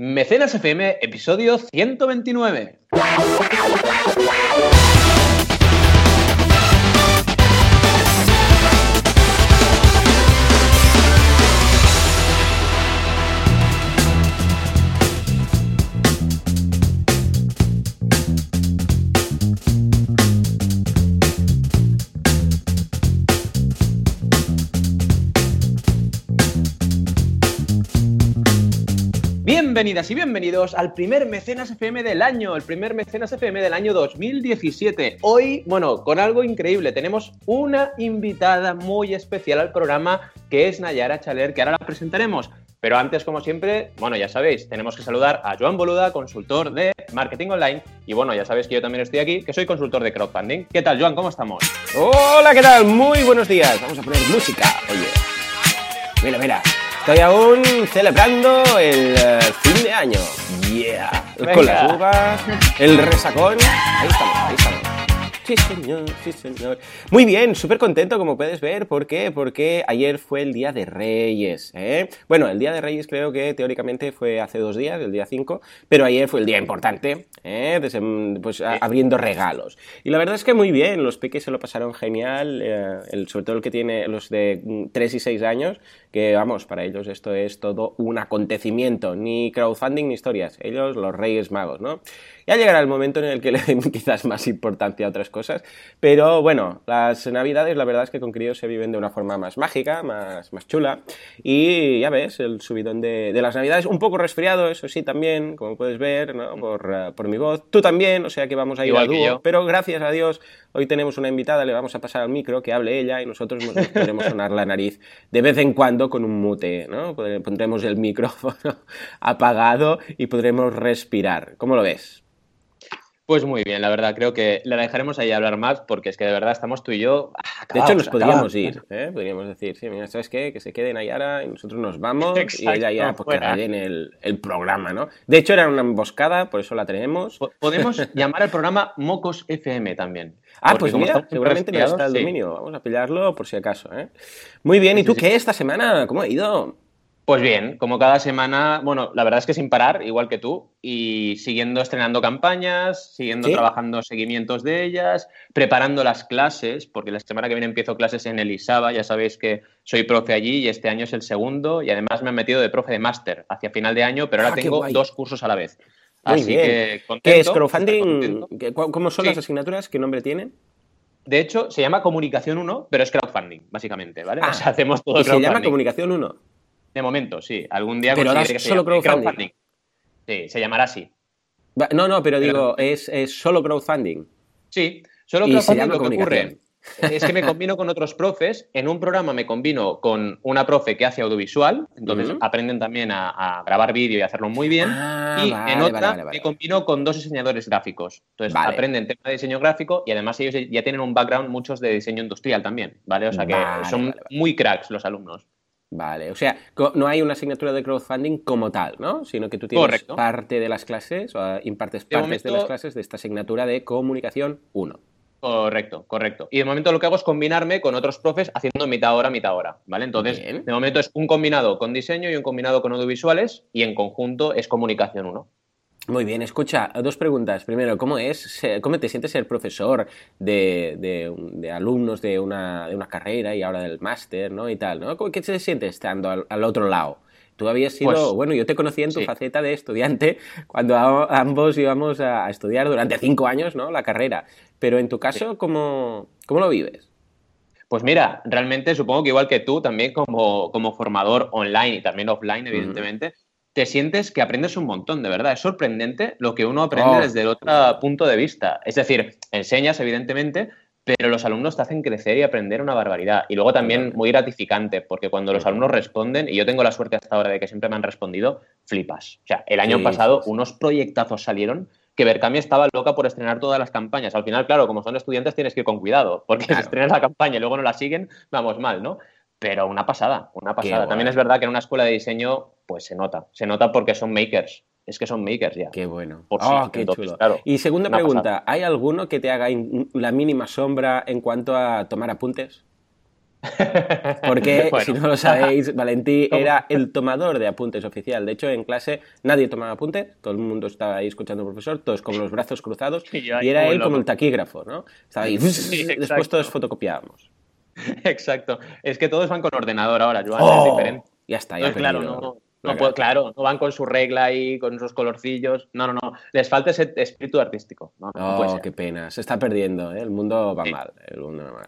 Mecenas FM, episodio 129. Bienvenidas y bienvenidos al primer Mecenas FM del año, el primer Mecenas FM del año 2017. Hoy, bueno, con algo increíble, tenemos una invitada muy especial al programa que es Nayara Chaler, que ahora la presentaremos. Pero antes, como siempre, bueno, ya sabéis, tenemos que saludar a Joan Boluda, consultor de marketing online. Y bueno, ya sabéis que yo también estoy aquí, que soy consultor de crowdfunding. ¿Qué tal, Joan? ¿Cómo estamos? Hola, ¿qué tal? Muy buenos días. Vamos a poner música. Oye, mira, mira. Estoy aún celebrando el eh, fin de año. Yeah. Con las uvas, el resacón. Ahí estamos, ahí estamos. Sí, señor, sí, señor. Muy bien, súper contento, como puedes ver. ¿Por qué? Porque ayer fue el Día de Reyes. ¿eh? Bueno, el Día de Reyes creo que teóricamente fue hace dos días, el día 5, pero ayer fue el día importante, ¿eh? Pues abriendo regalos. Y la verdad es que muy bien, los peques se lo pasaron genial, eh, sobre todo el que tiene los de 3 y 6 años, que vamos, para ellos esto es todo un acontecimiento, ni crowdfunding ni historias, ellos los reyes magos, ¿no? Ya llegará el momento en el que le den quizás más importancia a otras cosas, pero bueno, las navidades la verdad es que con críos se viven de una forma más mágica, más, más chula, y ya ves, el subidón de, de las navidades, un poco resfriado, eso sí, también, como puedes ver, ¿no? por, eh, por mi voz, tú también, o sea que vamos a ir Igual a dúo, pero gracias a Dios, hoy tenemos una invitada, le vamos a pasar al micro, que hable ella, y nosotros nos podremos sonar la nariz de vez en cuando con un mute, ¿no? Pondremos el micrófono apagado y podremos respirar. ¿Cómo lo ves? Pues muy bien, la verdad, creo que la dejaremos ahí hablar más porque es que de verdad estamos tú y yo. De hecho, nos podríamos ir, ¿eh? Podríamos decir, sí, mira, ¿sabes qué? Que se quede Nayara y nosotros nos vamos y Exacto, ella ya pues, que rellene el, el programa, ¿no? De hecho, era una emboscada, por eso la tenemos. Po- Podemos llamar al programa Mocos FM también. Ah, pues mira, seguramente no está el sí. dominio. Vamos a pillarlo por si acaso, ¿eh? Muy bien, ¿y tú qué esta semana? ¿Cómo ha ido? Pues bien, como cada semana, bueno, la verdad es que sin parar, igual que tú, y siguiendo estrenando campañas, siguiendo ¿Sí? trabajando seguimientos de ellas, preparando las clases, porque la semana que viene empiezo clases en el ISABA, ya sabéis que soy profe allí y este año es el segundo, y además me han metido de profe de máster hacia final de año, pero ahora Ah, tengo dos cursos a la vez. Muy Así bien. que contento, ¿Qué es crowdfunding? contento. ¿Qué- cu- ¿Cómo son Sí. las asignaturas? ¿Qué nombre tienen? De hecho, se llama Comunicación 1, pero es crowdfunding, básicamente, ¿vale? Ah, o sea, hacemos todo Y se llama crowdfunding. Comunicación 1. De momento, sí. Algún día Pero que se solo llame crowdfunding. Sí, se llamará así. No, no, pero Pero- digo, es, es solo crowdfunding. Sí, solo Y se crowdfunding lo que ocurre es que me combino con otros profes. En un programa me combino con una profe que hace audiovisual, entonces aprenden aprenden también a, a grabar vídeo y hacerlo muy bien. Ah, y vale, en otra vale, vale. me combino con dos diseñadores gráficos. Entonces aprenden tema de diseño gráfico y además ellos ya tienen un background muchos de diseño industrial también, ¿vale? O sea que son muy cracks los alumnos. Vale, o sea, no hay una asignatura de crowdfunding como tal, ¿no? Sino que tú tienes Correcto. parte de las clases, o ah, impartes De partes de las clases de esta asignatura de comunicación 1. Correcto, correcto. Y de momento lo que hago es combinarme con otros profes haciendo mitad hora, mitad hora, ¿vale? Entonces, Bien. de momento es un combinado con diseño y un combinado con audiovisuales y en conjunto es comunicación uno. Muy bien, escucha, dos preguntas. Primero, ¿cómo es, ser- cómo te sientes ser profesor de, de- de alumnos de una, de una carrera y ahora del máster, ¿no? Y tal, ¿no? ¿Cómo- ¿Qué te sientes estando al, al otro lado? Tú habías sido, Pues, bueno, yo te conocí en tu sí. faceta de estudiante cuando a- ambos íbamos a, a estudiar durante cinco años, ¿no? La carrera. Pero en tu caso, ¿cómo, cómo lo vives? Pues mira, realmente supongo que igual que tú, también como, como formador online y también offline, evidentemente, te sientes que aprendes un montón, de verdad. Es sorprendente lo que uno aprende Oh. desde el otro punto de vista. Es decir, enseñas, evidentemente, pero los alumnos te hacen crecer y aprender una barbaridad. Y luego también muy gratificante, porque cuando los alumnos responden, y yo tengo la suerte hasta ahora de que siempre me han respondido, flipas. O sea, el año Sí, pasado sí. unos proyectazos salieron que Berkami estaba loca por estrenar todas las campañas. Al final, claro, como son estudiantes tienes que ir con cuidado, porque Claro. si estrenas la campaña y luego no la siguen, vamos mal, ¿no? Pero una pasada, una pasada. También es verdad que en una escuela de diseño, pues se nota. Se nota porque son makers. Es que son makers ya. Qué bueno. Por oh, sí, qué entonces, chulo. claro, y segunda pregunta, pasada. ¿hay alguno que te haga in- la mínima sombra en cuanto a tomar apuntes? Porque, si no lo sabéis, Valentí era el tomador de apuntes oficial. De hecho, en clase nadie tomaba apuntes, todo el mundo estaba ahí escuchando al profesor, todos con los brazos cruzados, y, era él como el taquígrafo, ¿no? Estaba ahí, después todos fotocopiábamos. Exacto. Es que todos van con ordenador ahora, Joan, es oh, diferente. Ya está, ya claro, no, no claro, no van con su regla ahí, con sus colorcillos. No, no, no. Les falta ese espíritu artístico. No, oh, qué pena. Se está perdiendo, ¿eh? El mundo va mal,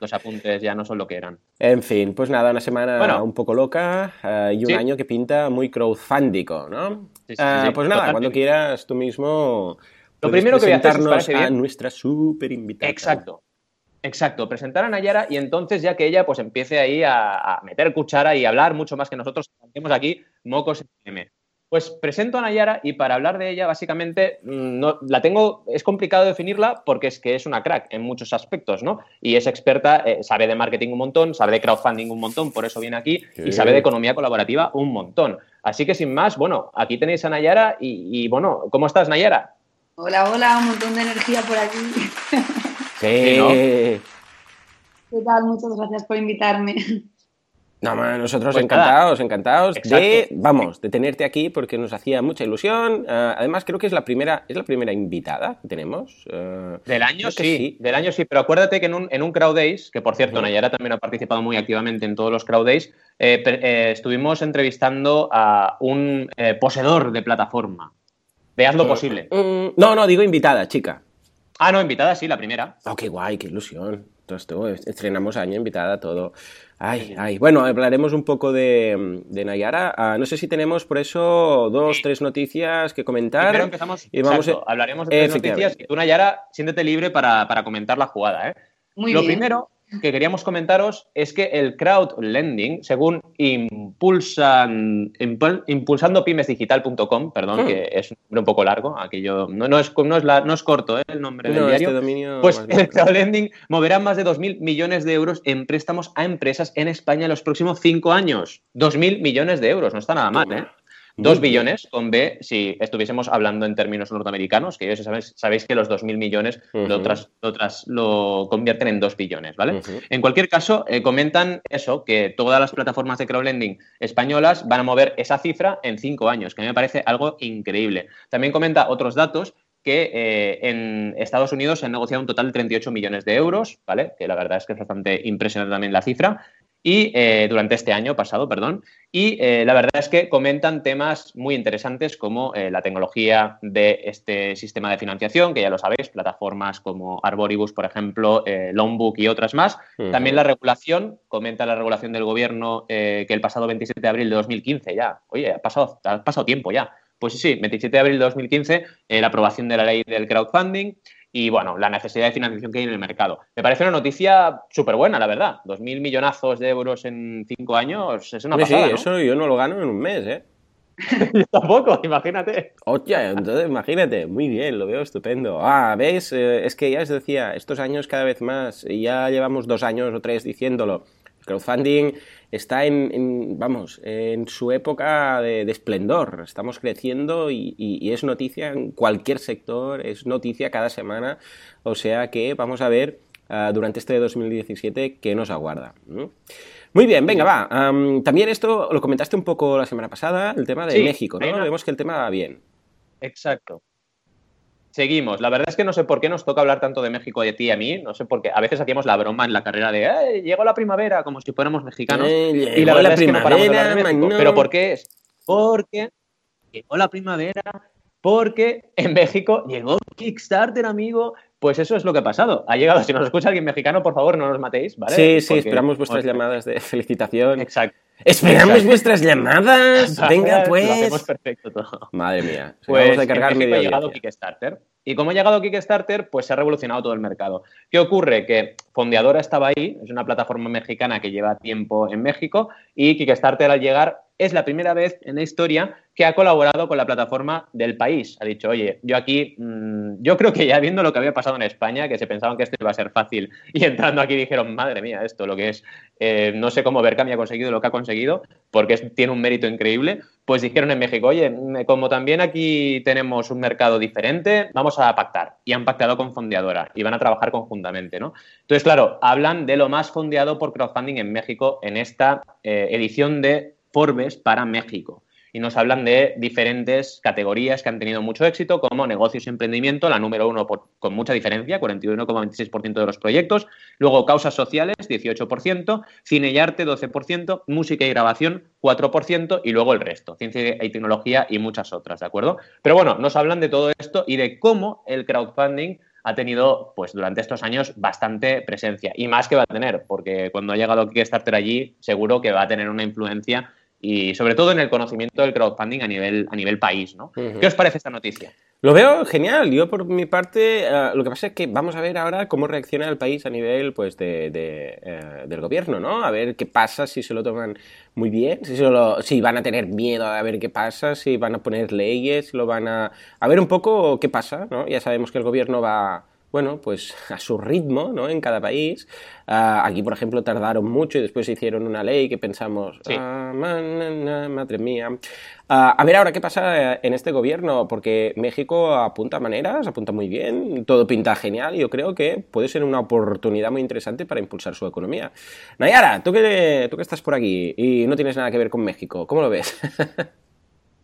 Los apuntes ya no son lo que eran. En fin, pues nada, una semana un poco loca eh, y un año que pinta muy crowdfundico, ¿no? Sí, eh, pues nada, cuando quieras tú mismo. Lo primero que voy a hacer a nuestra super invitada. Exacto. Exacto, presentar a Nayara y entonces ya que ella pues empiece ahí a, meter cuchara y hablar mucho más que nosotros hacemos aquí Mocos FM. Pues presento a Nayara y para hablar de ella básicamente mm, no, la tengo, es complicado definirla porque es que es una crack en muchos aspectos, ¿no? Y es experta, eh, sabe de marketing un montón, sabe de crowdfunding un montón, por eso viene aquí, y sabe de economía colaborativa un montón. Así que sin más, bueno, aquí tenéis a Nayara y, y bueno, ¿cómo estás Nayara? Hola, hola, un montón de energía por aquí. ¿Qué tal? Muchas gracias por invitarme. No, nosotros pues encantados, encantados de, vamos, de tenerte aquí porque nos hacía mucha ilusión. Eh, además, creo que es la primera, es la primera invitada que tenemos. Eh, del año sí, del año sí, pero acuérdate que en un, en un Crowd Days, que por cierto, Nayara también ha participado muy activamente en todos los Crowd Days, eh, estuvimos entrevistando a un poseedor de plataforma. Veas lo posible. Mm, no, no, digo invitada, chica. Ah, no, invitada, sí, la primera. Oh, qué guay, qué ilusión. Entonces, estrenamos año, invitada, todo. Ay, ay. Bueno, hablaremos un poco de, Nayara. Ah, no sé si tenemos por eso dos, tres noticias que comentar. Pero empezamos. Y vamos hablaremos de tres noticias. Y tú, Nayara, siéntete libre para, para comentar la jugada, ¿eh? Muy Lo bien. primero que queríamos comentaros es que el crowd lending, según impulsan, impulsandopymesdigital.com, perdón, hmm. que es un nombre un poco largo, aquello no, no, es, no, es, no es corto ¿eh? el nombre del diario, este pues el crowd lending moverá más de 2.000 millones de euros en préstamos a empresas en España en los próximos cinco años. 2.000 millones de euros, no está nada mal, ¿eh? Dos billones con B, si estuviésemos hablando en términos norteamericanos, que ellos sabéis, sabéis que los 2.000 millones lo, lo, convierten en dos billones, ¿vale? En cualquier caso, eh, comentan eso, que todas las plataformas de crowdlending españolas van a mover esa cifra en cinco años, que a mí me parece algo increíble. También comenta otros datos que eh, en Estados Unidos se han negociado un total de 38 millones de euros, ¿vale? Que la verdad es que es bastante impresionante también la cifra y eh, durante este año pasado, perdón. Y eh, la verdad es que comentan temas muy interesantes como eh, la tecnología de este sistema de financiación, que ya lo sabéis, plataformas como Arboribus, por ejemplo, Longbook y otras más. También la regulación, comenta la regulación del gobierno que el pasado 27 de abril de 2015 ya, oye, ha pasado, ha pasado tiempo ya. Pues sí, sí, 27 de abril de 2015, la aprobación de la ley del crowdfunding y bueno, la necesidad de financiación que hay en el mercado. Me parece una noticia súper buena, la verdad. Dos mil millonazos de euros en cinco años es una pasada, Sí, eso yo no lo gano en un mes, ¿eh? yo tampoco, imagínate. Hostia, entonces imagínate, muy bien, lo veo estupendo. Ah, ¿ves? Eh, es que ya os decía, estos años cada vez más, ya llevamos dos años o tres diciéndolo, crowdfunding está en, vamos, en su época de, esplendor. Estamos creciendo y, es noticia en cualquier sector, es noticia cada semana. O sea que vamos a ver ah, durante este 2017 qué nos aguarda. Muy bien, venga, va. también esto lo comentaste un poco la semana pasada, el tema de México, ¿no? Vemos que el tema va bien. Exacto. Seguimos. La verdad es que no sé por qué nos toca hablar tanto de México de ti y a mí. No sé por qué. A veces hacíamos la broma en la carrera de ¡Eh, llegó la primavera! como si fuéramos mexicanos. Eh, y la verdad es que no paramos de hablar de México. ¿Pero por qué es? Porque llegó la primavera, porque en México llegó Kickstarter, amigo. Pues eso es lo que ha pasado. Ha llegado. Si nos escucha alguien mexicano, por favor, no nos matéis, ¿vale? Sí, sí, esperamos vuestras llamadas de felicitación. Exacto. Esperamos vuestras llamadas. Venga, pues. Lo hacemos perfecto todo. Madre mía. Pues vamos a cargar ha llegado Kickstarter. Y como ha llegado Kickstarter, pues se ha revolucionado todo el mercado. ¿Qué ocurre? Que Fondeadora estaba ahí, es una plataforma mexicana que lleva tiempo en México, y Kickstarter al llegar es la primera vez en la historia que ha colaborado con la plataforma del país. Ha dicho, oye, yo aquí, mmm, yo creo que ya viendo lo que había pasado en España, que se pensaban que esto iba a ser fácil, y entrando aquí dijeron, madre mía, esto lo que es, eh, no sé cómo Berkami ha conseguido lo que ha conseguido, porque tiene un mérito increíble, pues dijeron en México, oye, como también aquí tenemos un mercado diferente, vamos a pactar. Y han pactado con Fondeadora y van a trabajar conjuntamente, ¿no? Entonces, claro, hablan de lo más fondeado por crowdfunding en México en esta eh, edición de Forbes para México. Y nos hablan de diferentes categorías que han tenido mucho éxito, como negocios y emprendimiento, la número uno con mucha diferencia, 41,26% de los proyectos, luego causas sociales, 18%, cine y arte, 12%, música y grabación, 4%, y luego el resto, ciencia y tecnología y muchas otras, ¿de acuerdo? Pero bueno, nos hablan de todo esto y de cómo el crowdfunding ha tenido, pues durante estos años, bastante presencia. Y más que va a tener, porque cuando ha llegado Kickstarter allí, seguro que va a tener una influencia y sobre todo en el conocimiento del crowdfunding a nivel, a nivel país. ¿no? Uh -huh. ¿Qué os parece esta noticia? Lo veo genial. Yo, por mi parte, uh, lo que pasa es que vamos a ver ahora cómo reacciona el país a nivel pues, de, de, uh, del gobierno, ¿no? A ver qué pasa, si se lo toman muy bien, si, lo, si van a tener miedo a ver qué pasa, si van a poner leyes, si lo van a... A ver un poco qué pasa, ¿no? Ya sabemos que el gobierno va bueno, pues a su ritmo, ¿no? En cada país. Uh, aquí, por ejemplo, tardaron mucho y después hicieron una ley que pensamos, sí. ah, man, madre mía. Uh, a ver ahora qué pasa en este gobierno, porque México apunta maneras, apunta muy bien, todo pinta genial y yo creo que puede ser una oportunidad muy interesante para impulsar su economía. Nayara, tú que, tú que estás por aquí y no tienes nada que ver con México, ¿cómo lo ves?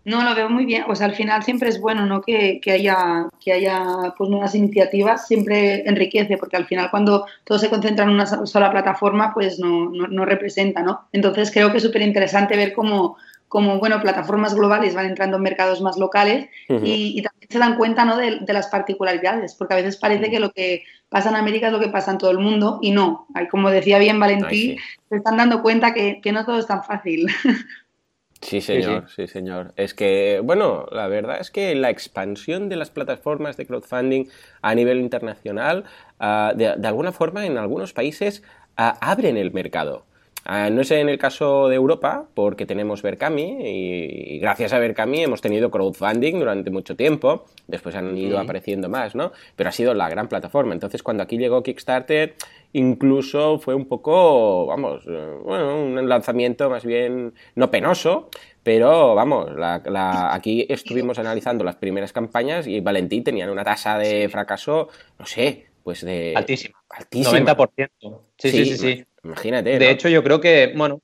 No, lo veo muy bien. Pues al final siempre es bueno, ¿no? Que, que haya, que haya pues, nuevas iniciativas, siempre enriquece, porque al final cuando todo se concentra en una sola plataforma, pues no, no, no representa, ¿no? Entonces creo que es súper interesante ver cómo, cómo, bueno, plataformas globales van entrando en mercados más locales uh -huh. y, y, también se dan cuenta, ¿no? De, de, las particularidades, porque a veces parece que lo que pasa en América es lo que pasa en todo el mundo y no. Hay, como decía bien Valentí, Ay, sí. se están dando cuenta que, que no todo es tan fácil. Sí, señor, sí, sí. sí, señor. Es que, bueno, la verdad es que la expansión de las plataformas de crowdfunding a nivel internacional, uh, de, de, alguna forma, en algunos países uh, abren el mercado. Uh, no es en el caso de Europa, porque tenemos Berkami y, y, gracias a Berkami hemos tenido crowdfunding durante mucho tiempo. Después han ido apareciendo más, ¿no? Pero ha sido la gran plataforma. Entonces, cuando aquí llegó Kickstarter, incluso fue un poco, vamos, eh, bueno, un lanzamiento más bien no penoso, pero vamos, la, la, aquí estuvimos analizando las primeras campañas y Valentín tenían una tasa de fracaso, no sé, pues de... Altísima. Altísima. 90%. Sí, sí, sí, sí. sí. Imagínate. De ¿no? hecho, yo creo que, bueno,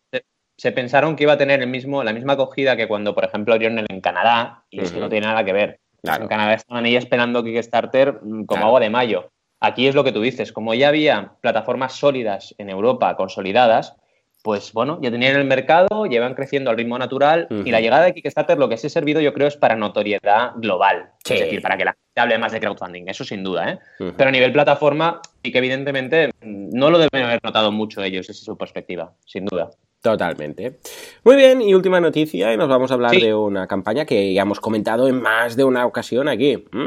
se pensaron que iba a tener el mismo, la misma acogida que cuando, por ejemplo, abrieron en Canadá, y uh -huh. es que no tiene nada que ver. Claro. En Canadá estaban ahí esperando Kickstarter como claro. agua de mayo. Aquí es lo que tú dices, como ya había plataformas sólidas en Europa, consolidadas, pues bueno, ya tenían el mercado, llevan creciendo al ritmo natural uh -huh. y la llegada de Kickstarter lo que se ha servido yo creo es para notoriedad global, sí. es decir, para que la gente hable más de crowdfunding, eso sin duda, ¿eh? Uh -huh. Pero a nivel plataforma sí que evidentemente no lo deben haber notado mucho ellos desde su perspectiva, sin duda. Totalmente. Muy bien, y última noticia, y nos vamos a hablar sí. de una campaña que ya hemos comentado en más de una ocasión aquí. ¿Mm?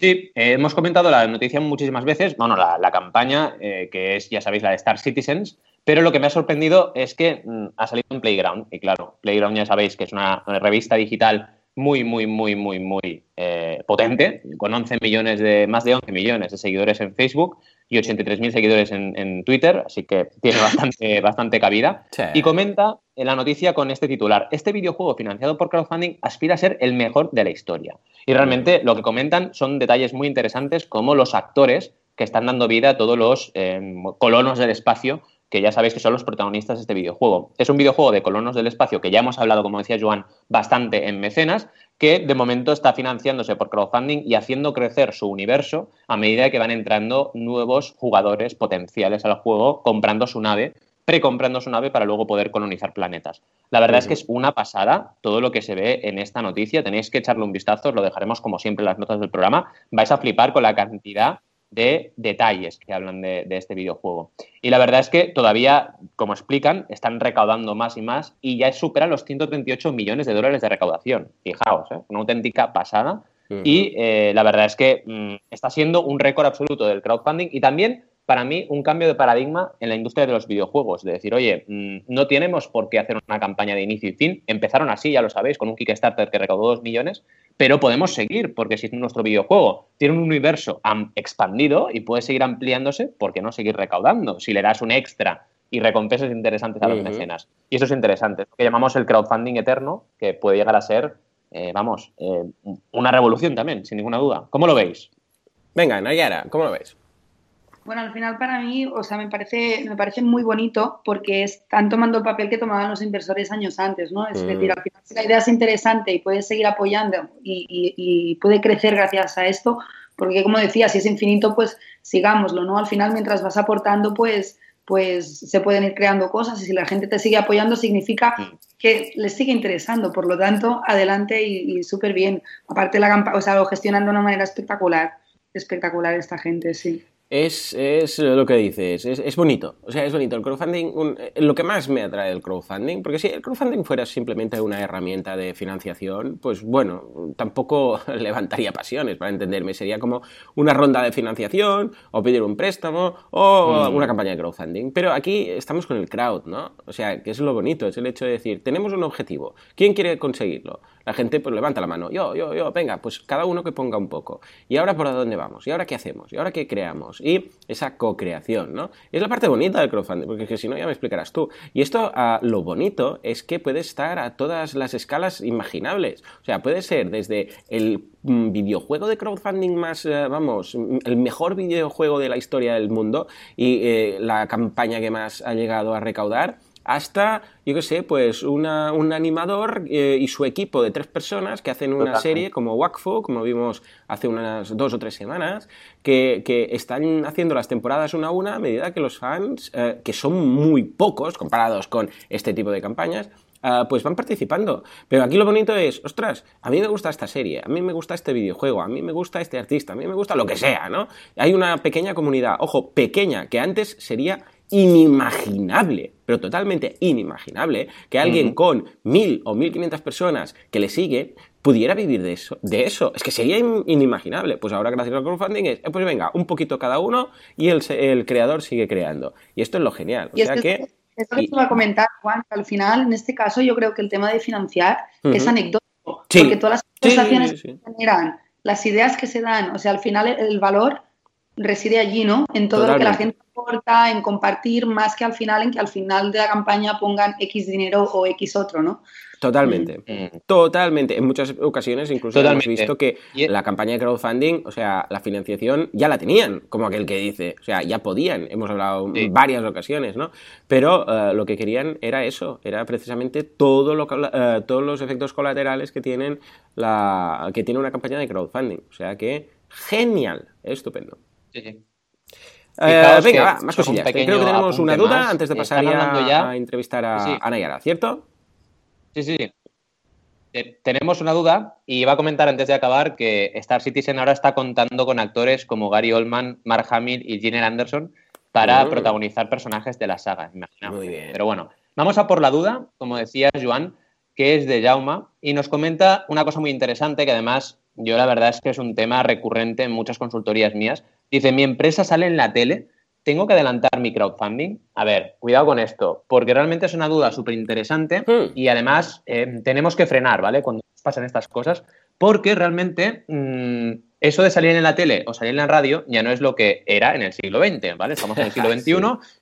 Sí, eh, hemos comentado la noticia muchísimas veces, bueno, la, la campaña, eh, que es, ya sabéis, la de Star Citizens, pero lo que me ha sorprendido es que mm, ha salido en Playground, y claro, Playground ya sabéis que es una, una revista digital muy, muy, muy, muy, muy eh, potente, con 11 millones de, más de 11 millones de seguidores en Facebook y 83.000 seguidores en, en, Twitter, así que tiene bastante, bastante cabida. Sí. Y comenta en la noticia con este titular, este videojuego financiado por crowdfunding aspira a ser el mejor de la historia. Y realmente lo que comentan son detalles muy interesantes como los actores que están dando vida a todos los eh, colonos del espacio que ya sabéis que son los protagonistas de este videojuego. Es un videojuego de colonos del espacio que ya hemos hablado, como decía Joan, bastante en mecenas, que de momento está financiándose por crowdfunding y haciendo crecer su universo a medida que van entrando nuevos jugadores potenciales al juego comprando su nave, precomprando su nave para luego poder colonizar planetas. La verdad uh -huh. es que es una pasada todo lo que se ve en esta noticia. Tenéis que echarle un vistazo, lo dejaremos como siempre en las notas del programa. Vais a flipar con la cantidad de detalles que hablan de, de, este videojuego. Y la verdad es que todavía, como explican, están recaudando más y más y ya superan los 138 millones de dólares de recaudación. Fijaos, ¿eh? una auténtica pasada. Uh -huh. Y eh, la verdad es que mmm, está siendo un récord absoluto del crowdfunding y también para mí un cambio de paradigma en la industria de los videojuegos, de decir, oye, mm, no tenemos por qué hacer una campaña de inicio y fin. Empezaron así, ya lo sabéis, con un Kickstarter que recaudó dos millones, pero podemos seguir, porque si nuestro videojuego tiene un universo expandido y puede seguir ampliándose, ¿por qué no seguir recaudando? Si le das un extra y recompensas interesantes a los mecenas. Y eso es interesante, lo que llamamos el crowdfunding eterno, que puede llegar a ser, eh, vamos, eh, una revolución también, sin ninguna duda. ¿Cómo lo veis? Venga, Nayara, ¿cómo lo ves? Bueno, al final para mí, o sea, me parece, me parece muy bonito porque están tomando el papel que tomaban los inversores años antes, ¿no? Es decir, al final si la idea es interesante y puedes seguir apoyando y, puede crecer gracias a esto, porque como decía, si es infinito, pues sigámoslo, ¿no? Al final, mientras vas aportando, pues, pues se pueden ir creando cosas y si la gente te sigue apoyando significa que les sigue interesando. Por lo tanto, adelante y, súper bien. Aparte, la o sea, lo gestionan de una manera espectacular. Espectacular esta gente, sí. Es, es, lo que dices, es, es, bonito. O sea, es bonito. El crowdfunding, eh, lo que más me atrae el crowdfunding, porque si el crowdfunding fuera simplemente una herramienta de financiación, pues bueno, tampoco levantaría pasiones, para entenderme. Sería como una ronda de financiación, o pedir un préstamo, o mm. una campaña de crowdfunding. Pero aquí estamos con el crowd, ¿no? O sea, que es lo bonito, es el hecho de decir, tenemos un objetivo, ¿quién quiere conseguirlo? La gente pues levanta la mano, yo, yo, yo, venga, pues cada uno que ponga un poco. ¿Y ahora por dónde vamos? ¿Y ahora qué hacemos? ¿Y ahora qué creamos? Y esa co-creación, ¿no? es la parte bonita del crowdfunding, porque si no ya me explicarás tú. Y esto, ah, lo bonito es que puede estar a todas las escalas imaginables. O sea, puede ser desde el mm, videojuego de crowdfunding más, eh, vamos, el mejor videojuego de la historia del mundo y eh, la campaña que más ha llegado a recaudar, hasta, yo qué sé, pues una, un animador eh, y su equipo de tres personas que hacen una serie como Wakfu, como vimos hace unas dos o tres semanas, que, que están haciendo las temporadas una a una a medida que los fans, eh, que son muy pocos comparados con este tipo de campañas, Uh, pues van participando. Pero aquí lo bonito es, ostras, a mí me gusta esta serie, a mí me gusta este videojuego, a mí me gusta este artista, a mí me gusta lo que sea, ¿no? Hay una pequeña comunidad, ojo, pequeña, que antes sería inimaginable, pero totalmente inimaginable, que alguien con mil o mil quinientas personas que le sigue pudiera vivir de eso, de eso. Es que sería inimaginable. Pues ahora gracias al crowdfunding es, eh, pues venga, un poquito cada uno y el, el, creador sigue creando. Y esto es lo genial. O sea que... Eso que iba a comentar, Juan, que al final, en este caso, yo creo que el tema de financiar es anecdótico. Porque todas las conversaciones que generan, las ideas que se dan, o sea, al final el valor reside allí, ¿no? En todo lo que la gente aporta, en compartir, más que al final, en que al final de la campaña pongan X dinero o X otro, ¿no? Totalmente, mm. Mm. totalmente. En muchas ocasiones incluso hemos visto que la campaña de crowdfunding, o sea, la financiación ya la tenían, como aquel que dice, o sea, ya podían, hemos hablado en varias ocasiones, ¿no? Pero eh, lo que querían era eso, era precisamente todo lo, eh, todos los efectos colaterales que tienen la que tiene una campaña de crowdfunding, o sea que genial, estupendo. Sí, eh, venga, va, más cosillas. Creo que tenemos una duda antes de pasar ya, a entrevistar a, Nayara, ¿cierto? Sí, sí. Eh, tenemos una duda y iba a comentar antes de acabar que Star Citizen ahora está contando con actores como Gary Oldman, Mark Hamill y Gene Anderson para mm. protagonizar personajes de la saga, imaginamos. Muy bien. Pero bueno, vamos a por la duda, como decía Joan, que es de Jauma, y nos comenta una cosa muy interesante que además yo la verdad es que es un tema recurrente en muchas consultorías mías. Dice, mi empresa sale en la tele, ¿tengo que adelantar mi crowdfunding? A ver, cuidado con esto, porque realmente es una duda súper interesante hmm. y además eh, tenemos que frenar, ¿vale? Cuando pasan estas cosas, porque realmente mm, eso de salir en la tele o salir en la radio ya no es lo que era en el siglo XX, ¿vale? Estamos en el siglo XXI,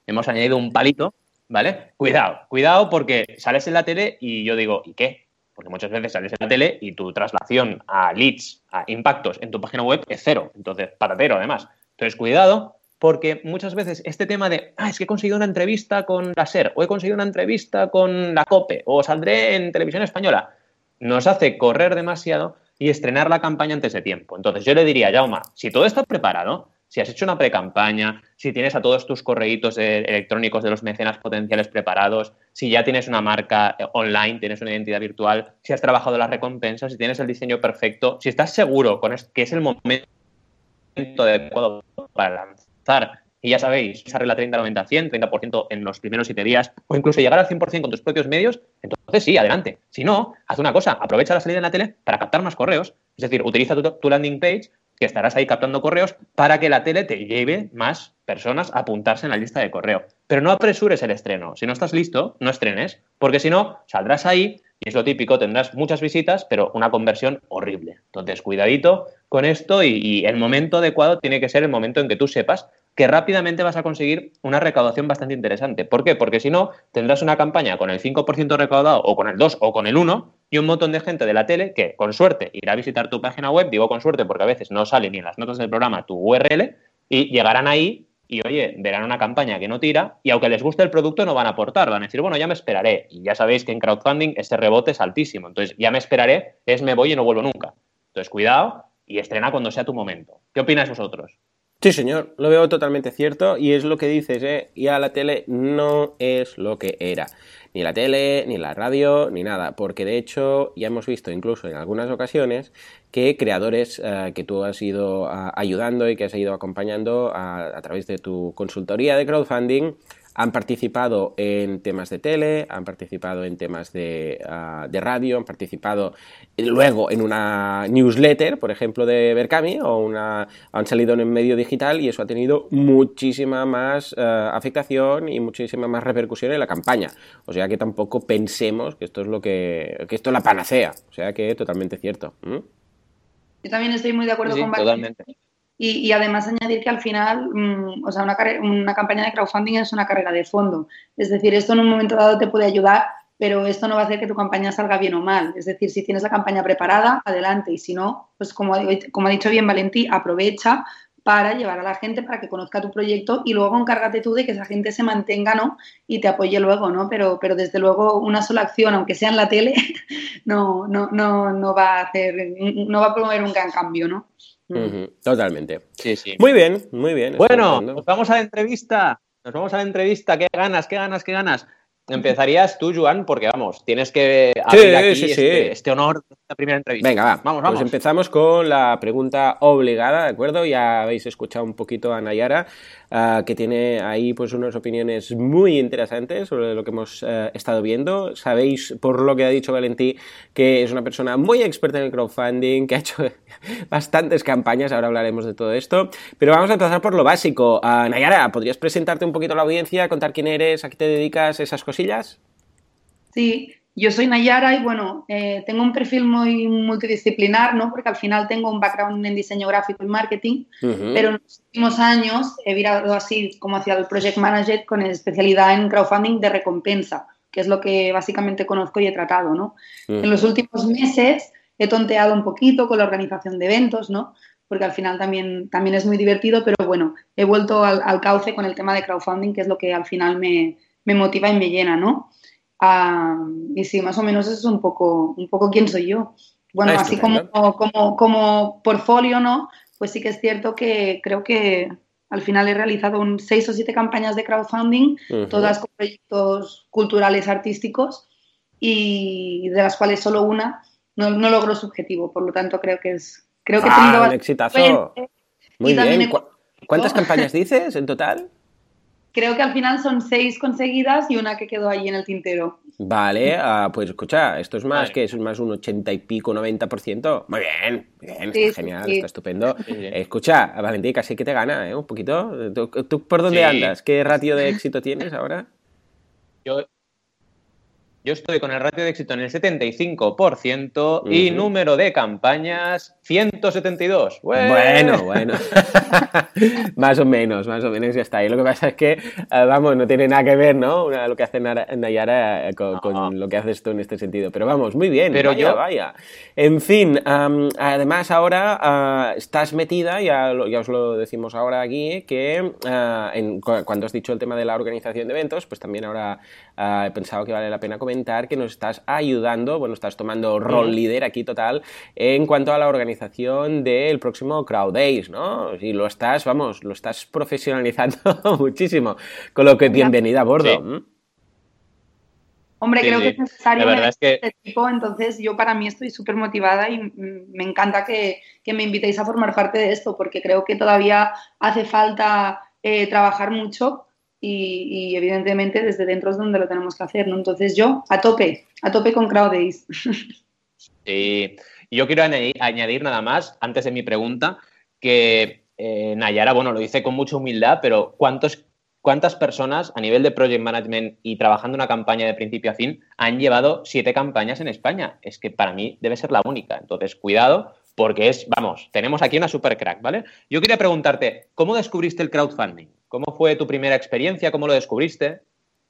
hemos añadido un palito, ¿vale? Cuidado, cuidado porque sales en la tele y yo digo, ¿y qué? Porque muchas veces sales en la tele y tu traslación a leads, a impactos en tu página web es cero. Entonces, patatero además. Entonces, cuidado, porque muchas veces este tema de, ah, es que he conseguido una entrevista con la SER, o he conseguido una entrevista con la COPE, o saldré en televisión española, nos hace correr demasiado y estrenar la campaña antes de tiempo. Entonces, yo le diría, Jauma, si todo está preparado, si has hecho una pre-campaña, si tienes a todos tus correitos electrónicos de los mecenas potenciales preparados, si ya tienes una marca eh, online, tienes una identidad virtual, si has trabajado las recompensas, si tienes el diseño perfecto, si estás seguro con que es el momento adecuado para lanzar, y ya sabéis, esa regla 30-90-100, 30%, en los primeros 7 días, o incluso llegar al 100% con tus propios medios, entonces sí, adelante. Si no, haz una cosa, aprovecha la salida en la tele para captar más correos, es decir, utiliza tu landing page que estarás ahí captando correos para que la tele te lleve más personas a apuntarse en la lista de correo. Pero no apresures el estreno. Si no estás listo, no estrenes, porque si no, saldrás ahí y es lo típico, tendrás muchas visitas, pero una conversión horrible. Entonces, cuidadito con esto y, y el momento adecuado tiene que ser el momento en que tú sepas que rápidamente vas a conseguir una recaudación bastante interesante. ¿Por qué? Porque si no, tendrás una campaña con el 5% recaudado o con el 2 o con el 1 y un montón de gente de la tele que, con suerte, irá a visitar tu página web, digo con suerte porque a veces no sale ni en las notas del programa tu URL, y llegarán ahí y, oye, verán una campaña que no tira y aunque les guste el producto no van a aportar, van a decir, bueno, ya me esperaré. Y ya sabéis que en crowdfunding este rebote es altísimo. Entonces, ya me esperaré, es me voy y no vuelvo nunca. Entonces, cuidado y estrena cuando sea tu momento. ¿Qué opináis vosotros? Sí, señor, lo veo totalmente cierto y es lo que dices, ¿eh? Ya la tele no es lo que era. Ni la tele, ni la radio, ni nada. Porque de hecho ya hemos visto incluso en algunas ocasiones que creadores eh, que tú has ido uh, ayudando y que has ido acompañando a, a través de tu consultoría de crowdfunding han participado en temas de tele, han participado en temas de, uh, de, radio, han participado luego en una newsletter, por ejemplo, de Berkami, o una, han salido en el medio digital y eso ha tenido muchísima más uh, afectación y muchísima más repercusión en la campaña. O sea que tampoco pensemos que esto es lo que, que esto es la panacea. O sea que totalmente cierto. ¿Mm? Yo también estoy muy de acuerdo Sí, con Bart. totalmente. Y, además añadir que al final, mm, o sea, una, una campaña de crowdfunding es una carrera de fondo. Es decir, esto en un momento dado te puede ayudar, pero esto no va a hacer que tu campaña salga bien o mal. Es decir, si tienes la campaña preparada, adelante. Y si no, pues como, como ha dicho bien Valentí, aprovecha para llevar a la gente para que conozca tu proyecto y luego encárgate tú de que esa gente se mantenga, ¿no? Y te apoye luego, ¿no? Pero, pero desde luego una sola acción, aunque sea en la tele, no, no, no, no va a hacer, no va a promover un gran cambio, ¿no? Totalmente. Sí, sí. Muy bien, muy bien. Bueno, nos vamos a la entrevista. Nos vamos a la entrevista. ¿Qué ganas, qué ganas, qué ganas? Empezarías tú, Joan, porque vamos, tienes que abrir aquí sí, sí. este, este honor esta primera entrevista. Venga, va. Vamos, Pues vamos. empezamos con la pregunta obligada, ¿de acuerdo? Ya habéis escuchado un poquito a Nayara, ah, que tiene ahí pues unas opiniones muy interesantes sobre lo que hemos eh, estado viendo. Sabéis, por lo que ha dicho Valentí, que es una persona muy experta en el crowdfunding, que ha hecho bastantes campañas, ahora hablaremos de todo esto. Pero vamos a empezar por lo básico. Ah, Nayara, ¿podrías presentarte un poquito a la audiencia, contar quién eres, a qué te dedicas, esas cosillas? Sí, yo soy Nayara y bueno, eh, tengo un perfil muy multidisciplinar, ¿no? Porque al final tengo un background en diseño gráfico y marketing, Ujú. pero en los últimos años he virado así como hacia el project manager con especialidad en crowdfunding de recompensa, que es lo que básicamente conozco y he tratado, ¿no? Ujú. En los últimos meses he tonteado un poquito con la organización de eventos, ¿no? Porque al final también, también es muy divertido, pero bueno, he vuelto al, al cauce con el tema de crowdfunding, que es lo que al final me, me motiva y me llena, ¿no? Ah, y sí, más o menos eso es un poco, un poco quién soy yo. Bueno, Ah, así como, como, como portfolio, ¿no? Pues sí que es cierto que creo que al final he realizado un seis o siete campañas de crowdfunding, todas con proyectos culturales, artísticos, y de las cuales solo una no, no logró su objetivo. Por lo tanto, creo que es. Creo que Ah, un exitazo. Muy bien. he- ¿Cu- ¿Cuántas campañas dices en total? Creo que al final son seis conseguidas y una que quedó ahí en el tintero. Vale, ah, pues escucha, esto es más Vale. que es más un 80 y pico, 90%. Muy bien, muy bien, Sí, está genial, sí. está estupendo. Sí. Escucha, Valentín, casi que te gana, ¿eh? Un poquito. ¿Tú, tú por dónde Sí. andas? ¿Qué ratio de éxito tienes ahora? Yo, yo estoy con el ratio de éxito en el 75% y número de campañas 172. ¡Ué! Bueno, bueno. más o menos, más o menos ya está. Y lo que pasa es que, eh, vamos, no tiene nada que ver, ¿no? Lo que hace Nayara eh, con, lo que haces tú en este sentido. Pero vamos, muy bien. Pero vaya, yo- vaya. En fin, además ahora ah, estás metida, ya, lo- ya os lo decimos ahora aquí, que ah, en- cuando has dicho el tema de la organización de eventos, pues también ahora ah, he pensado que vale la pena comentar que nos estás ayudando, bueno, estás tomando rol líder aquí total en cuanto a la organización del próximo Crowd Days, ¿no? Y lo estás, vamos, lo estás profesionalizando muchísimo, con lo que bienvenida a bordo. Sí. ¿m? Hombre, Sí, creo sí. que es necesario La es que- este tipo, entonces yo para mí estoy súper motivada y mm, me encanta que, que me invitéis a formar parte de esto, porque creo que todavía hace falta eh, trabajar mucho y, y, evidentemente desde dentro es donde lo tenemos que hacer, ¿no? Entonces yo a tope, a tope con Crowd Days. Sí. Yo quiero añadir, añadir nada más, antes de mi pregunta, que eh, Nayara, bueno, lo dice con mucha humildad, pero ¿cuántos, ¿cuántas personas a nivel de project management y trabajando una campaña de principio a fin han llevado siete campañas en España? Es que para mí debe ser la única. Entonces, cuidado, porque es, vamos, tenemos aquí una super crack, ¿vale? Yo quería preguntarte, ¿cómo descubriste el crowdfunding? ¿Cómo fue tu primera experiencia? ¿Cómo lo descubriste?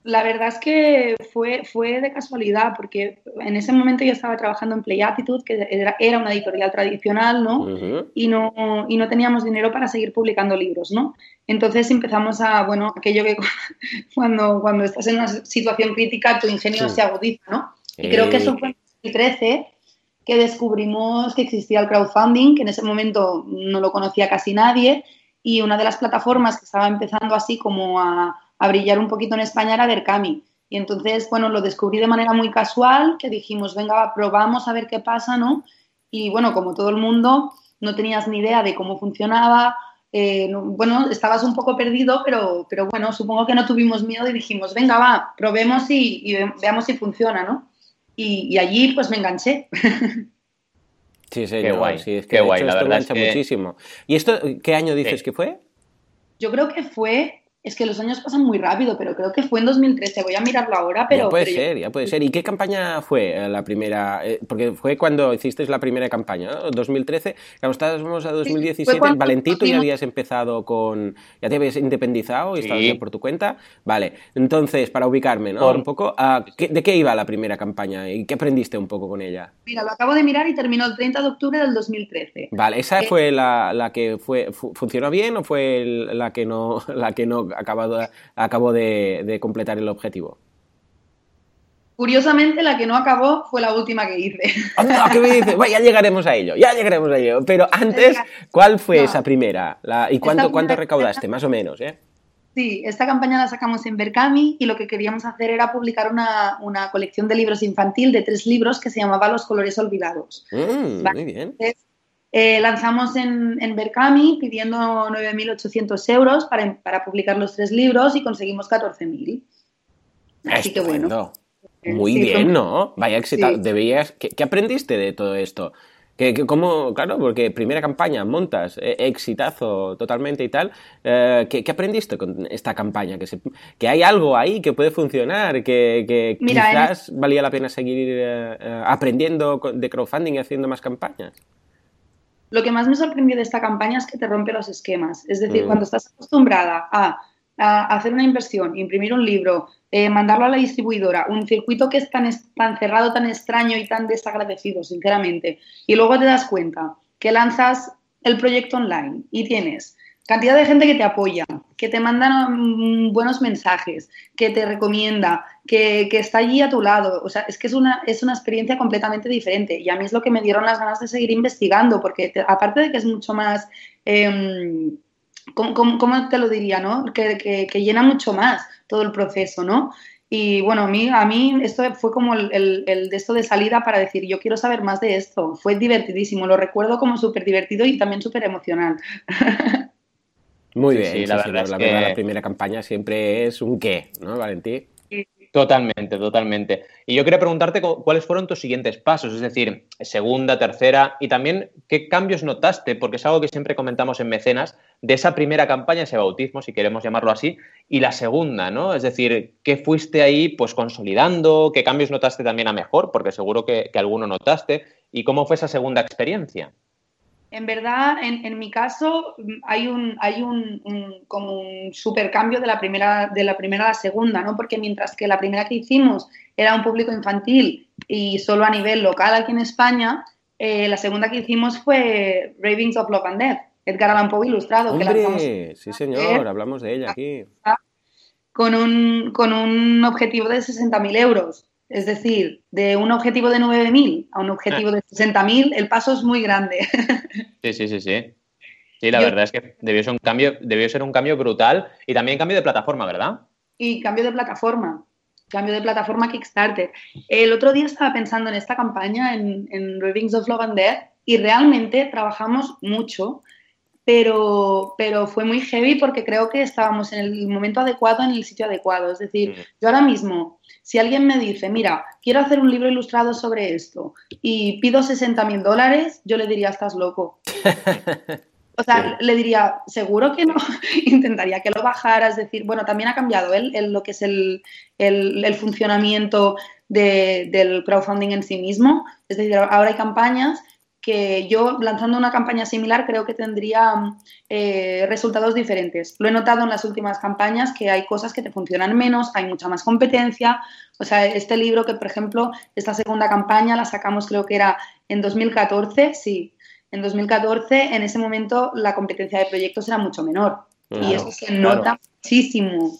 La verdad es que fue, fue de casualidad, porque en ese momento yo estaba trabajando en Play Attitude, que era, era una editorial tradicional, ¿no? y ¿no? Y no teníamos dinero para seguir publicando libros, ¿no? Entonces empezamos a, bueno, aquello que cuando, cuando estás en una situación crítica tu ingenio se agudiza, ¿no? Y creo que eso fue en 2013 que descubrimos que existía el crowdfunding, que en ese momento no lo conocía casi nadie, y una de las plataformas que estaba empezando así como a a brillar un poquito en España era Berkami. Y entonces, bueno, lo descubrí de manera muy casual, que dijimos, venga, probamos a ver qué pasa, ¿no? Y bueno, como todo el mundo, no tenías ni idea de cómo funcionaba, eh, bueno, estabas un poco perdido, pero, pero bueno, supongo que no tuvimos miedo y dijimos, venga, va, probemos y, veamos si funciona, ¿no? Y, allí pues me enganché. Sí, sí, qué guay, sí, es que guay, la verdad es muchísimo. ¿Y esto qué año dices que fue? Yo creo que fue es que los años pasan muy rápido, pero creo que fue en 2013. Voy a mirarlo ahora, pero. Ya puede ser, ya puede ser. ¿Y qué campaña fue eh, la primera? Eh, porque fue cuando hicisteis la primera campaña, ¿no? 2013. Cuando estábamos a 2017, Valentito ya habías empezado con. Ya te habías independizado y estabas ya por tu cuenta. Vale. Entonces, para ubicarme, ¿no? Un poco, ah, ¿de qué iba la primera campaña y qué aprendiste un poco con ella? Mira, lo acabo de mirar y terminó el 30 de octubre del 2013. Vale, ¿esa eh, fue la, la que fue funcionó bien o fue la que no la que no acabado, acabó de, completar el objetivo? Curiosamente, la que no acabó fue la última que hice. ¿qué me dices? ya llegaremos a ello, ya llegaremos a ello. Pero antes, ¿cuál fue esa primera? ¿Y cuánto, cuánto recaudaste, más o menos? Eh? Sí, esta campaña la sacamos en Berkami y lo que queríamos hacer era publicar una, colección de libros infantil de tres libros que se llamaba Los colores olvidados. Mm, muy bien. Eh, lanzamos en, en Berkami pidiendo 9.800 euros para, para, publicar los tres libros y conseguimos 14.000. Así que bueno. Muy bien, ¿no? Vaya éxito. Debías... ¿Qué, aprendiste de todo esto? Que, como, claro, porque primera campaña, montas, eh, exitazo totalmente y tal. Eh, ¿qué, aprendiste con esta campaña? Que, que hay algo ahí que puede funcionar, que, quizás valía la pena seguir aprendiendo de crowdfunding y haciendo más campañas. Lo que más me sorprendió de esta campaña es que te rompe los esquemas. Es decir, mm. cuando estás acostumbrada a, hacer una inversión, imprimir un libro, eh, mandarlo a la distribuidora, un circuito que es tan, tan cerrado, tan extraño y tan desagradecido, sinceramente, y luego te das cuenta que lanzas el proyecto online y tienes cantidad de gente que te apoya, que te manda mm, buenos mensajes, que te recomienda, que, está allí a tu lado. O sea, es que es una, es una experiencia completamente diferente. Y a mí es lo que me dieron las ganas de seguir investigando, porque aparte de que es mucho más... Eh, ¿cómo, te lo diría, no? Que, que, llena mucho más todo el proceso, ¿no? Y bueno, a mí, a mí esto fue como el, el, de esto de salida para decir, yo quiero saber más de esto. Fue divertidísimo, lo recuerdo como súper divertido y también súper emocional. Muy bien, la, verdad, la, la primera campaña siempre es un qué, ¿no, Valentí? Totalmente, totalmente. Y yo quería preguntarte cuáles fueron tus siguientes pasos, es decir, segunda, tercera, y también qué cambios notaste, porque es algo que siempre comentamos en Mecenas, de esa primera campaña, ese bautismo, si queremos llamarlo así, y la segunda, ¿no? Es decir, ¿qué fuiste ahí pues consolidando? ¿Qué cambios notaste también a mejor? Porque seguro que, que alguno notaste. ¿Y cómo fue esa segunda experiencia? En verdad, en, mi caso, hay un, hay un, como un supercambio de la primera, de la primera a la segunda, ¿no? Porque mientras que la primera que hicimos era un público infantil y solo a nivel local aquí en España, eh, la segunda que hicimos fue Ravings of Love and Death, Edgar Allan Poe ilustrado. ¡Hombre! sí, señor, hablamos de ella aquí. Con un, con un objetivo de 60.000 euros. Es decir, de un objetivo de 9.000 a un objetivo de 60.000, el paso es muy grande. Sí, sí, sí, sí. Sí, la verdad es que debió ser, un cambio, debió ser un cambio brutal y también cambio de plataforma, ¿verdad? Y cambio de plataforma, cambio de plataforma Kickstarter. El otro día estaba pensando en esta campaña, en, en Ravings of Love and Death, y realmente trabajamos mucho pero, pero fue muy heavy porque creo que estábamos en el momento adecuado, en el sitio adecuado. Es decir, yo ahora mismo, si alguien me dice, mira, quiero hacer un libro ilustrado sobre esto y pido 60 mil dólares, yo le diría, estás loco. O sea, le diría, seguro que no, intentaría que lo bajara, es decir, bueno, también ha cambiado el, lo que es el, funcionamiento del crowdfunding en sí mismo, es decir, ahora hay campañas que yo lanzando una campaña similar creo que tendría eh, resultados diferentes. Lo he notado en las últimas campañas que hay cosas que te funcionan menos, hay mucha más competencia. O sea, este libro que, por ejemplo, esta segunda campaña la sacamos creo que era en 2014, sí, en 2014 en ese momento la competencia de proyectos era mucho menor. y eso se nota muchísimo.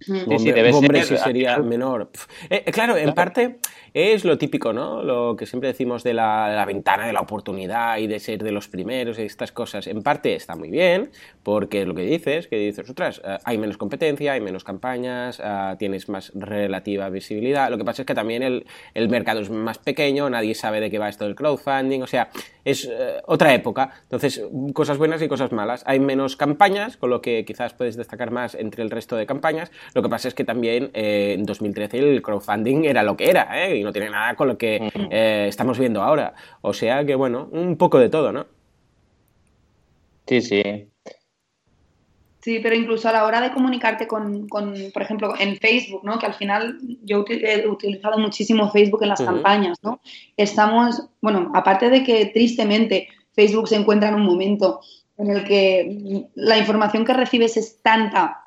Sí, sí, debe ser, sí sería menor. Eh, claro, en parte es lo típico, ¿no? Lo que siempre decimos de la, ventana de la oportunidad y de ser de los primeros y estas cosas. En parte está muy bien, porque es lo que dices, que dices, otras, eh, hay menos competencia, hay menos campañas, eh, tienes más relativa visibilidad. Lo que pasa es que también el, mercado es más pequeño, nadie sabe de qué va esto del crowdfunding, o sea, es eh, otra época. Entonces, cosas buenas y cosas malas. Hay menos campañas, con lo que quizás puedes destacar más entre el resto de campañas. Lo que pasa es que también en 2013 el crowdfunding era lo que era, ¿eh? Y no tiene nada con lo que eh, estamos viendo ahora. O sea que, bueno, un poco de todo, ¿no? Sí, sí. Sí, pero incluso a la hora de comunicarte con, por ejemplo, en Facebook, ¿no? Que al final yo he utilizado muchísimo Facebook en las campañas, ¿no? Estamos, bueno, aparte de que tristemente Facebook se encuentra en un momento en el que la información que recibes es tanta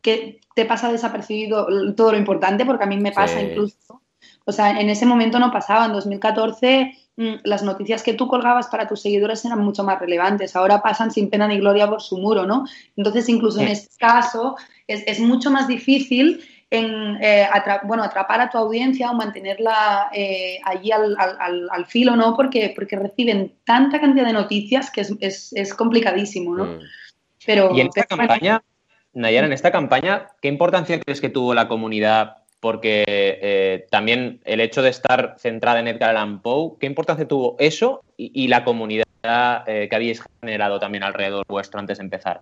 que te pasa desapercibido todo lo importante, porque a mí me pasa incluso o sea, en ese momento no pasaba. En 2014 mm, las noticias que tú colgabas para tus seguidores eran mucho más relevantes. Ahora pasan sin pena ni gloria por su muro, ¿no? Entonces, incluso en este caso, es, mucho más difícil en, eh, bueno, atrapar a tu audiencia o mantenerla eh, allí al, al, filo, ¿no? Porque, porque reciben tanta cantidad de noticias que es, es, complicadísimo, ¿no? Mm. Pero, y en esta campaña, Nayara, en esta campaña, ¿qué importancia crees que tuvo la comunidad porque eh, también el hecho de estar centrada en Edgar Allan Poe, ¿qué importancia tuvo eso y, la comunidad eh, que habéis generado también alrededor vuestro antes de empezar?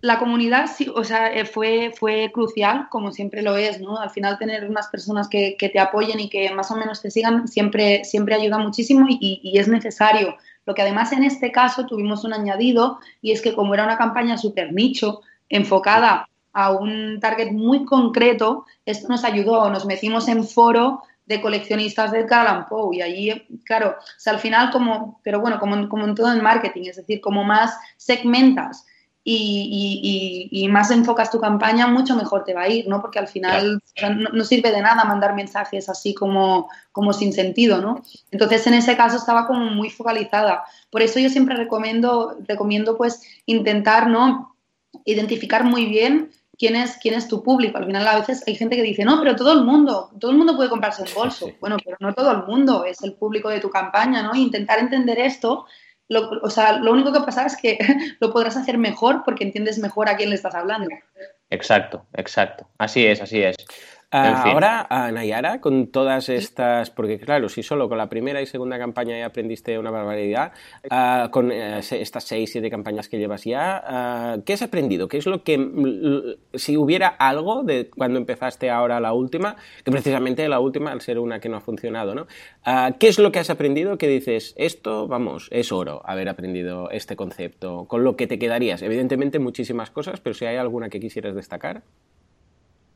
La comunidad, sí, o sea, eh, fue, fue crucial, como siempre lo es, ¿no? Al final tener unas personas que, te apoyen y que más o menos te sigan siempre, siempre ayuda muchísimo y, y es necesario. Lo que además en este caso tuvimos un añadido y es que como era una campaña súper nicho, enfocada a un target muy concreto, esto nos ayudó, nos metimos en foro de coleccionistas de Edgar Allan Poe y allí, claro, o al final como, pero bueno, como, como en todo el marketing, es decir, como más segmentas y, más enfocas tu campaña, mucho mejor te va a ir, ¿no? Porque al final no, sirve de nada mandar mensajes así como, como sin sentido, ¿no? Entonces, en ese caso estaba como muy focalizada. Por eso yo siempre recomiendo, recomiendo pues intentar, ¿no? Identificar muy bien quién es, quién es tu público. Al final a veces hay gente que dice, no, pero todo el mundo, todo el mundo puede comprarse un bolso. Bueno, pero no todo el mundo es el público de tu campaña, ¿no? intentar entender esto, o sea, lo único que pasa es que lo podrás hacer mejor porque entiendes mejor a quién le estás hablando. Exacto, exacto. Así es, así es. Ahora, a Nayara, con todas estas, porque claro, si solo con la primera y segunda campaña ya aprendiste una barbaridad, ah, con eh, estas seis, siete campañas que llevas ya, ah, ¿qué has aprendido? ¿Qué es lo que, si hubiera algo de cuando empezaste ahora la última, que precisamente la última, al ser una que no ha funcionado, ¿no? Ah, ¿Qué es lo que has aprendido que dices, esto, vamos, es oro haber aprendido este concepto? ¿Con lo que te quedarías? Evidentemente muchísimas cosas, pero si hay alguna que quisieras destacar.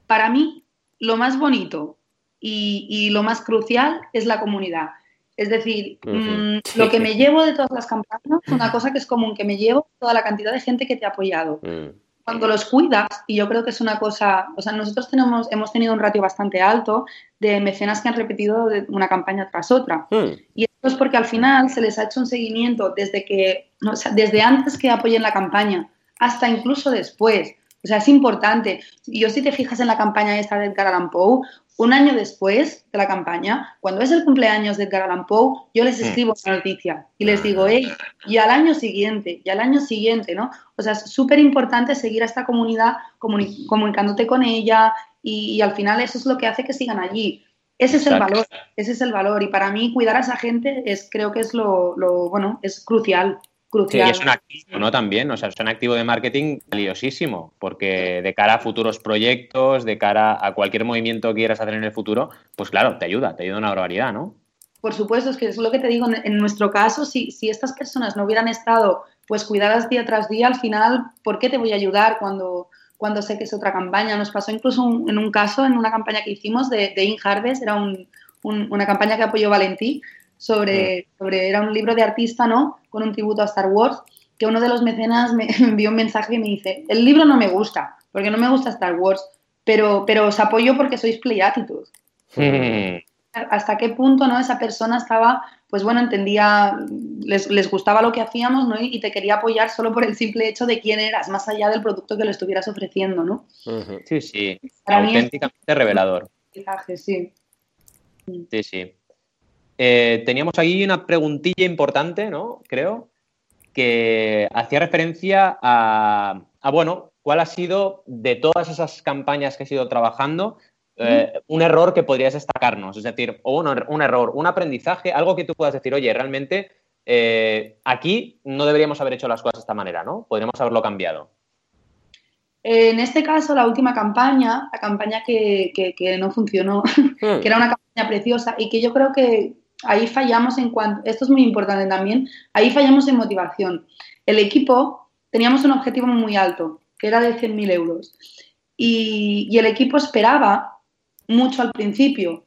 Para mí, lo más bonito y, lo más crucial es la comunidad. Es decir, mm, lo que me llevo de todas las campañas, una cosa que es común, que me llevo toda la cantidad de gente que te ha apoyado. Mm. Cuando los cuidas, y yo creo que es una cosa, o sea, nosotros tenemos, hemos tenido un ratio bastante alto de mecenas que han repetido una campaña tras otra. Mm. Y esto es porque al final se les ha hecho un seguimiento desde que, o sea, desde antes que apoyen la campaña hasta incluso después. O sea, es importante. Yo si te fijas en la campaña esta de Edgar Allan Poe, un año después de la campaña, cuando es el cumpleaños de Edgar Allan Poe, yo les mm. escribo una noticia y les digo, hey, y al año siguiente, y al año siguiente, ¿no? O sea, es súper importante seguir a esta comunidad comunicándote con ella y, al final eso es lo que hace que sigan allí. Ese es el valor, ese es el valor. Y para mí cuidar a esa gente es, creo que es lo, lo bueno, es crucial. Sí, es un activo, ¿no? También, o sea, es un activo de marketing valiosísimo, porque de cara a futuros proyectos, de cara a cualquier movimiento que quieras hacer en el futuro, pues claro, te ayuda, te ayuda una barbaridad, ¿no? Por supuesto, es que es lo que te digo, en nuestro caso, si, si estas personas no hubieran estado pues cuidadas día tras día, al final, ¿por qué te voy a ayudar cuando, cuando sé que es otra campaña? Nos pasó incluso en un caso, en una campaña que hicimos de, de In Harvest, era una campaña que apoyó Valentí, sobre, sobre, era un libro de artista, ¿no? Con un tributo a Star Wars, que uno de los mecenas me envió un mensaje y me dice, el libro no me gusta, porque no me gusta Star Wars, pero, pero os apoyo porque sois Play Mm. ¿Hasta qué punto no esa persona estaba, pues bueno, entendía, les, les gustaba lo que hacíamos ¿no? y, te quería apoyar solo por el simple hecho de quién eras, más allá del producto que le estuvieras ofreciendo, ¿no? Sí, sí, auténticamente revelador. Sí, sí. sí. Eh, teníamos aquí una preguntilla importante, ¿no? Creo, que hacía referencia a, a, bueno, cuál ha sido de todas esas campañas que has ido trabajando, eh, un error que podrías destacarnos, es decir, o un error, un aprendizaje, algo que tú puedas decir, oye, realmente eh, aquí no deberíamos haber hecho las cosas de esta manera, ¿no? Podríamos haberlo cambiado. En este caso, la última campaña, la campaña que, no funcionó, hmm. que era una campaña preciosa y que yo creo que ahí fallamos en cuanto, esto es muy importante también, ahí fallamos en motivación. El equipo, teníamos un objetivo muy alto, que era de 100.000 euros. Y, y, el equipo esperaba mucho al principio.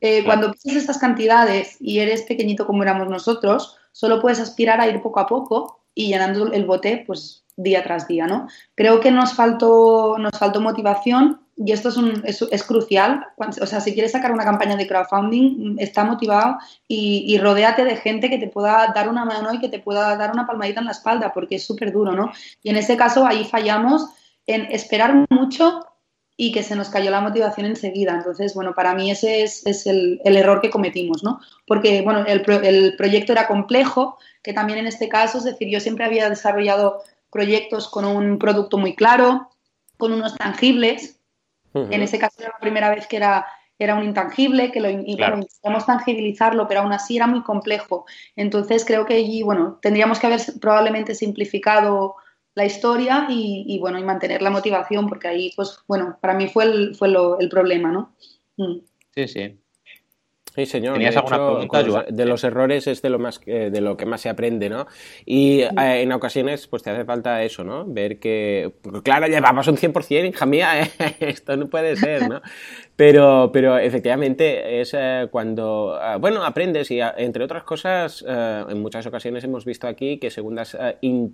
Eh, cuando piensas estas cantidades y eres pequeñito como éramos nosotros, solo puedes aspirar a ir poco a poco y llenando el bote pues día tras día, ¿no? Creo que nos faltó, nos faltó motivación y esto es, es, crucial. O sea, si quieres sacar una campaña de crowdfunding, está motivado y, y rodéate de gente que te pueda dar una mano y que te pueda dar una palmadita en la espalda, porque es súper duro, ¿no? Y en ese caso ahí fallamos en esperar mucho y que se nos cayó la motivación enseguida. Entonces, bueno, para mí ese es, el, error que cometimos, ¿no? Porque, bueno, el, el, proyecto era complejo, que también en este caso, es decir, yo siempre había desarrollado proyectos con un producto muy claro, con unos tangibles. En ese caso era la primera vez que era, era un intangible, que lo intentamos tangibilizarlo, pero aún así era muy complejo. Entonces, creo que allí, bueno, tendríamos que haber probablemente simplificado la historia y, bueno, y mantener la motivación, porque ahí, pues, bueno, para mí fue el, fue lo, el problema, ¿no? Mm. Sí, sí. Sí, señor. De, hecho, de los errores es de lo más de lo que más se aprende, ¿no? Y eh, en ocasiones, pues te hace falta eso, ¿no? Ver que, claro, llevamos un 100%, hija mía, ¿eh? esto no puede ser, ¿no? Pero, pero efectivamente es eh, cuando, eh, bueno, aprendes y entre otras cosas, eh, en muchas ocasiones hemos visto aquí que segundas,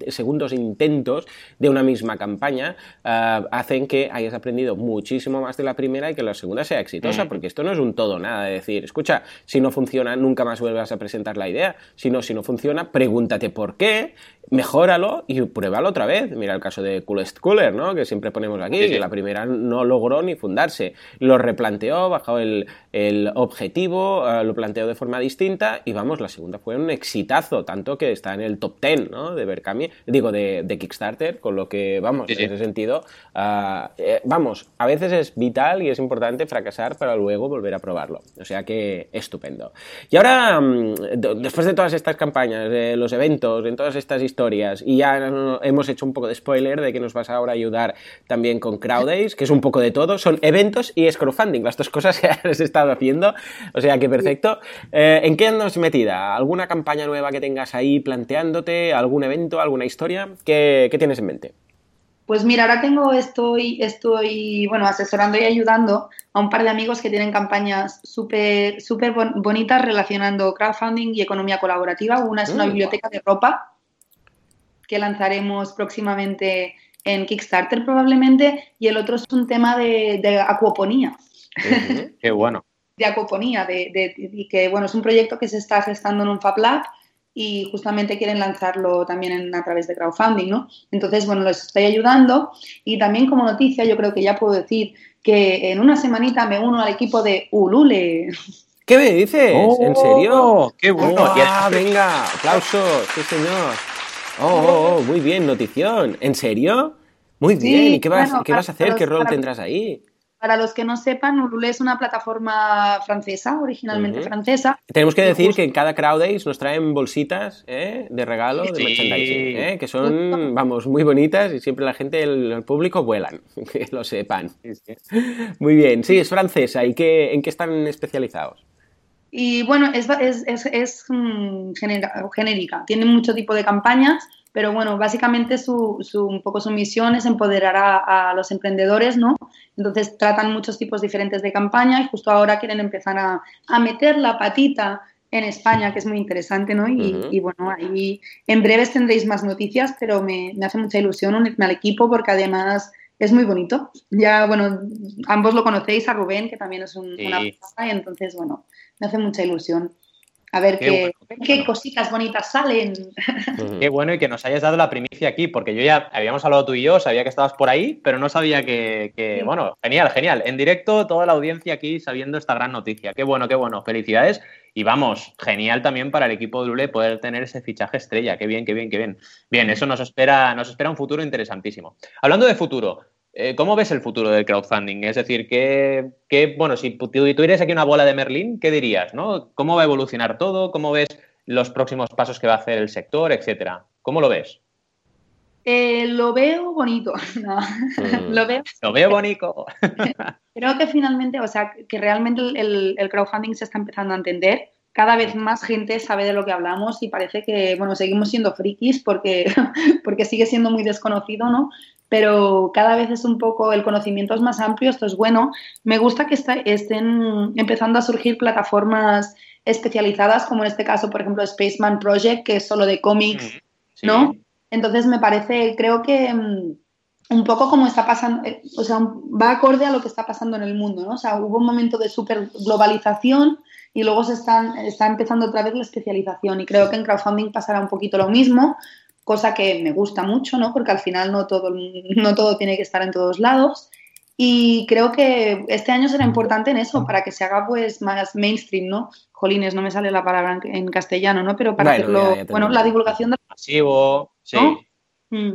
segundos intentos de una misma campaña hacen que hayas aprendido muchísimo más de la primera y que la segunda sea exitosa, porque esto no es un todo nada, de decir, escucha, si no funciona, nunca más vuelvas a presentar la idea, sino si no funciona, pregúntate por qué mejóralo y pruébalo otra vez. Mira el caso de Coolest Cooler, ¿no? Que siempre ponemos aquí, que la primera no logró ni fundarse. Lo replanteó, bajó el, el objetivo, eh, lo planteó de forma distinta y vamos, la segunda fue un exitazo, tanto que está en el top 10, ¿no? De Berkami, digo, de, de Kickstarter, con lo que, vamos, en ese sentido, eh, vamos, a veces es vital y es importante fracasar para luego volver a probarlo. O sea que estupendo. Y ahora, mm, después de todas estas campañas, de los eventos, en todas estas historias, y ya hemos hecho un poco de spoiler de que nos vas ahora a ayudar también con Crowdays, que es un poco de todo. Son eventos y es crowdfunding, las dos cosas que has estado haciendo. O sea que perfecto. Eh, ¿En qué andas metida? ¿Alguna campaña nueva que tengas ahí planteándote? ¿Algún evento? ¿Alguna historia? ¿Qué, qué tienes en mente? Pues mira, ahora tengo, estoy, estoy, bueno, asesorando y ayudando a un par de amigos que tienen campañas súper, súper bonitas relacionando crowdfunding y economía colaborativa. Una es una mm. biblioteca de ropa que lanzaremos próximamente en Kickstarter probablemente, y el otro es un tema de, acuoponía. Qué bueno. de acuoponía, de, y que bueno, es un proyecto que se está gestando en un Fab Lab y justamente quieren lanzarlo también a través de crowdfunding, ¿no? Entonces, bueno, les estoy ayudando y también como noticia yo creo que ya puedo decir que en una semanita me uno al equipo de Ulule. ¿Qué me dices? ¿En serio? Oh, ¡Qué bueno! Ah, venga, aplausos, sí señor. Oh, oh, oh, muy bien, notición. ¿En serio? Muy bien. ¿Y qué vas, ¿qué vas a hacer? ¿Qué rol tendrás ahí? Para los que no sepan, Ulule es una plataforma francesa, originalmente francesa. Tenemos que decir que en cada Crowdays nos traen bolsitas ¿eh? de regalo de merchandising, ¿eh? que son, vamos, muy bonitas y siempre la gente, el, público, vuelan, que lo sepan. Muy bien, sí, es francesa. ¿Y qué, en qué están especializados? Y bueno, es, es, es, mm, genérica, tiene mucho tipo de campañas, pero bueno, básicamente su, su, un poco su misión es empoderar a, a, los emprendedores, ¿no? Entonces tratan muchos tipos diferentes de campaña y justo ahora quieren empezar a, a meter la patita en España, que es muy interesante, ¿no? Y, y, bueno, ahí en breves tendréis más noticias, pero me, me hace mucha ilusión unirme al equipo porque además es muy bonito. Ya, bueno, ambos lo conocéis, a Rubén, que también es un, una persona, y entonces, bueno, me hace mucha ilusión. A ver qué, qué, cositas bonitas salen. Qué bueno y que nos hayas dado la primicia aquí, porque yo ya habíamos hablado tú y yo, sabía que estabas por ahí, pero no sabía que, que bueno, genial, genial. En directo, toda la audiencia aquí sabiendo esta gran noticia. Qué bueno, qué bueno. Felicidades. Y vamos, genial también para el equipo de Lule poder tener ese fichaje estrella. Qué bien, qué bien, qué bien. Bien, eso nos espera, nos espera un futuro interesantísimo. Hablando de futuro, ¿cómo ves el futuro del crowdfunding? Es decir, ¿qué, qué, bueno, si tuvieras aquí una bola de Merlín, ¿qué dirías? ¿no? ¿Cómo va a evolucionar todo? ¿Cómo ves los próximos pasos que va a hacer el sector, etcétera? ¿Cómo lo ves? Eh, lo veo bonito. No. Mm. lo, veo... lo veo bonito. Creo que finalmente, o sea, que realmente el, el, crowdfunding se está empezando a entender. Cada vez más gente sabe de lo que hablamos y parece que, bueno, seguimos siendo frikis porque, porque sigue siendo muy desconocido, ¿no? Pero cada vez es un poco, el conocimiento es más amplio, esto es bueno. Me gusta que está, estén empezando a surgir plataformas especializadas, como en este caso, por ejemplo, Spaceman Project, que es solo de cómics, mm, sí. ¿no? Entonces me parece, creo que um, un poco como está pasando, eh, o sea, va acorde a lo que está pasando en el mundo, ¿no? O sea, hubo un momento de super globalización y luego se están, está empezando otra vez la especialización y creo que en crowdfunding pasará un poquito lo mismo, cosa que me gusta mucho, ¿no? Porque al final no todo, no todo tiene que estar en todos lados. Y creo que este año será importante en eso, para que se haga pues más mainstream, ¿no? Jolines, no me sale la palabra en, castellano, ¿no? Pero para hacerlo, bueno, la divulgación de... Masivo, sí. ¿no? Mm,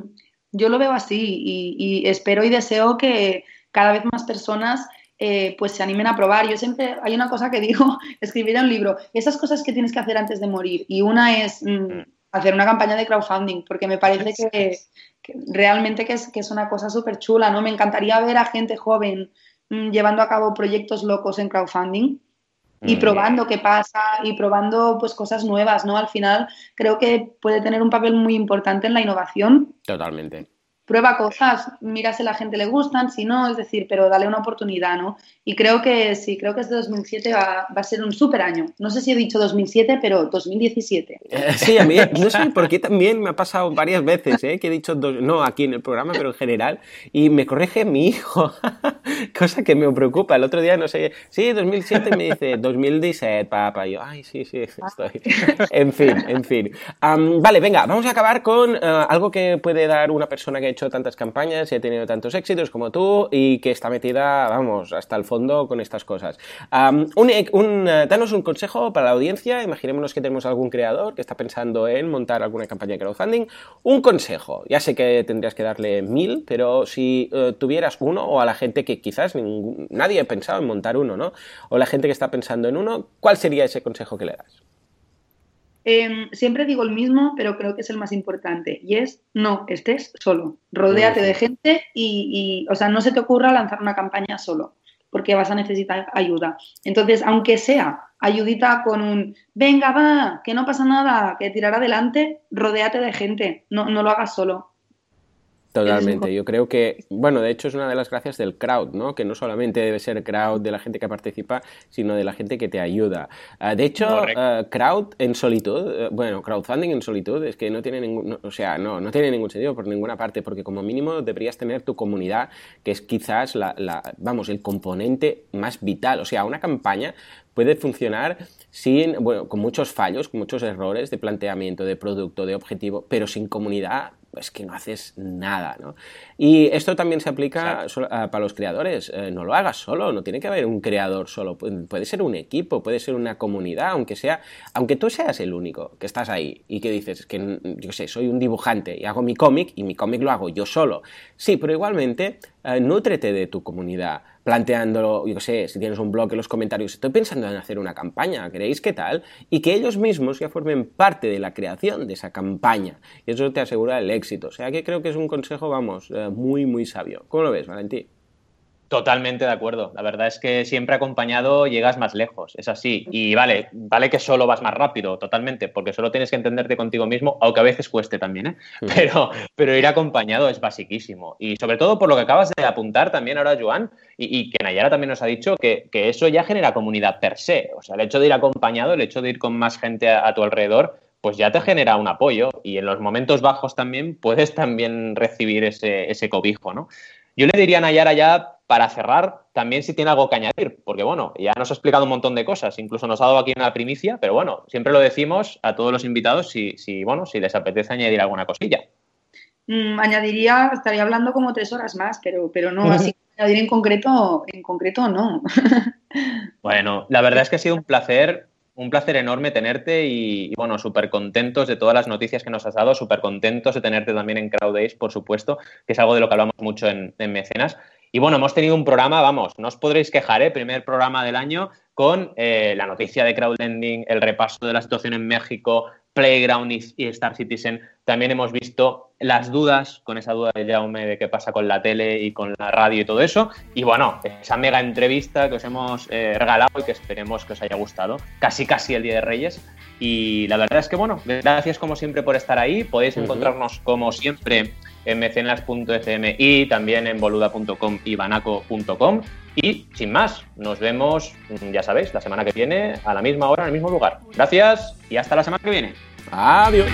yo lo veo así y, y, espero y deseo que cada vez más personas eh, pues se animen a probar. Yo siempre, hay una cosa que digo, escribir un libro, esas cosas que tienes que hacer antes de morir. Y una es... Mm, hacer una campaña de crowdfunding, porque me parece que, que realmente que es, que es, una cosa súper chula, ¿no? Me encantaría ver a gente joven mmm, llevando a cabo proyectos locos en crowdfunding y probando qué pasa y probando pues cosas nuevas, ¿no? Al final creo que puede tener un papel muy importante en la innovación. Totalmente prueba cosas, mira si a la gente le gustan, si no, es decir, pero dale una oportunidad, ¿no? Y creo que sí, creo que este 2007 va, va a ser un súper año. No sé si he dicho 2007, pero 2017. Eh, sí, a mí, no sé por qué también me ha pasado varias veces, ¿eh? Que he dicho, dos, no aquí en el programa, pero en general, y me corrige mi hijo, cosa que me preocupa. El otro día, no sé, sí, 2007 me dice, 2017, papá, y yo, ay, sí, sí, estoy. en fin, en fin. Um, vale, venga, vamos a acabar con uh, algo que puede dar una persona que hecho tantas campañas y ha tenido tantos éxitos como tú y que está metida, vamos, hasta el fondo con estas cosas. Um, un, un, uh, danos un consejo para la audiencia, imaginémonos que tenemos algún creador que está pensando en montar alguna campaña de crowdfunding. Un consejo, ya sé que tendrías que darle mil, pero si uh, tuvieras uno o a la gente que quizás nadie ha pensado en montar uno, ¿no? O la gente que está pensando en uno, ¿cuál sería ese consejo que le das? Eh, siempre digo el mismo, pero creo que es el más importante. Y es, no, estés solo. Rodéate de gente y, y, o sea, no se te ocurra lanzar una campaña solo, porque vas a necesitar ayuda. Entonces, aunque sea ayudita con un, venga, va, que no pasa nada, que tirar adelante, rodéate de gente, no, no lo hagas solo. Totalmente, yo creo que, bueno, de hecho es una de las gracias del crowd, ¿no? Que no solamente debe ser crowd de la gente que participa, sino de la gente que te ayuda. Uh, de hecho, uh, crowd en solitud, uh, bueno, crowdfunding en solitud es que no tiene ningún, o sea, no, no tiene ningún sentido por ninguna parte, porque como mínimo deberías tener tu comunidad, que es quizás la, la vamos, el componente más vital. O sea, una campaña puede funcionar sin, bueno, con muchos fallos, con muchos errores de planteamiento, de producto, de objetivo, pero sin comunidad es que no haces nada, ¿no? Y esto también se aplica solo, a, para los creadores. Eh, no lo hagas solo, no tiene que haber un creador solo. Puede ser un equipo, puede ser una comunidad, aunque sea, aunque tú seas el único que estás ahí y que dices que, yo sé, soy un dibujante y hago mi cómic y mi cómic lo hago yo solo. Sí, pero igualmente, eh, nútrete de tu comunidad planteándolo, yo qué sé, si tienes un blog en los comentarios, estoy pensando en hacer una campaña, ¿queréis qué tal? Y que ellos mismos ya formen parte de la creación de esa campaña. Y eso te asegura el éxito. O sea que creo que es un consejo, vamos, eh, muy, muy sabio. ¿Cómo lo ves, Valentín? Totalmente de acuerdo. La verdad es que siempre acompañado llegas más lejos, es así. Y vale, vale que solo vas más rápido, totalmente, porque solo tienes que entenderte contigo mismo, aunque a veces cueste también, ¿eh? Pero, pero ir acompañado es basiquísimo. Y sobre todo por lo que acabas de apuntar también ahora, Joan, y, que Nayara también nos ha dicho, que, eso ya genera comunidad per se. O sea, el hecho de ir acompañado, el hecho de ir con más gente a, tu alrededor, pues ya te genera un apoyo. Y en los momentos bajos también puedes también recibir ese, ese cobijo, ¿no? Yo le diría a Nayara ya para cerrar, también si tiene algo que añadir, porque bueno, ya nos ha explicado un montón de cosas, incluso nos ha dado aquí una primicia, pero bueno, siempre lo decimos a todos los invitados si, si bueno, si les apetece añadir alguna cosilla. Mm, añadiría, estaría hablando como tres horas más, pero, pero no, así añadir en concreto, en concreto no. bueno, la verdad es que ha sido un placer un placer enorme tenerte y, bueno, súper contentos de todas las noticias que nos has dado, súper contentos de tenerte también en CrowdAce, por supuesto, que es algo de lo que hablamos mucho en Mecenas. Y bueno, hemos tenido un programa, vamos, no os podréis quejar, ¿eh? primer programa del año con eh, la noticia de crowdlending, el repaso de la situación en México, Playground y, Star Citizen. También hemos visto las dudas, con esa duda de Jaume de qué pasa con la tele y con la radio y todo eso. Y bueno, esa mega entrevista que os hemos eh, regalado y que esperemos que os haya gustado. Casi, casi el Día de Reyes. Y la verdad es que, bueno, gracias como siempre por estar ahí. Podéis encontrarnos como siempre en mecenas.fm y también en boluda.com y banaco.com. Y sin más, nos vemos, ya sabéis, la semana que viene a la misma hora, en el mismo lugar. Gracias y hasta la semana que viene. Adiós.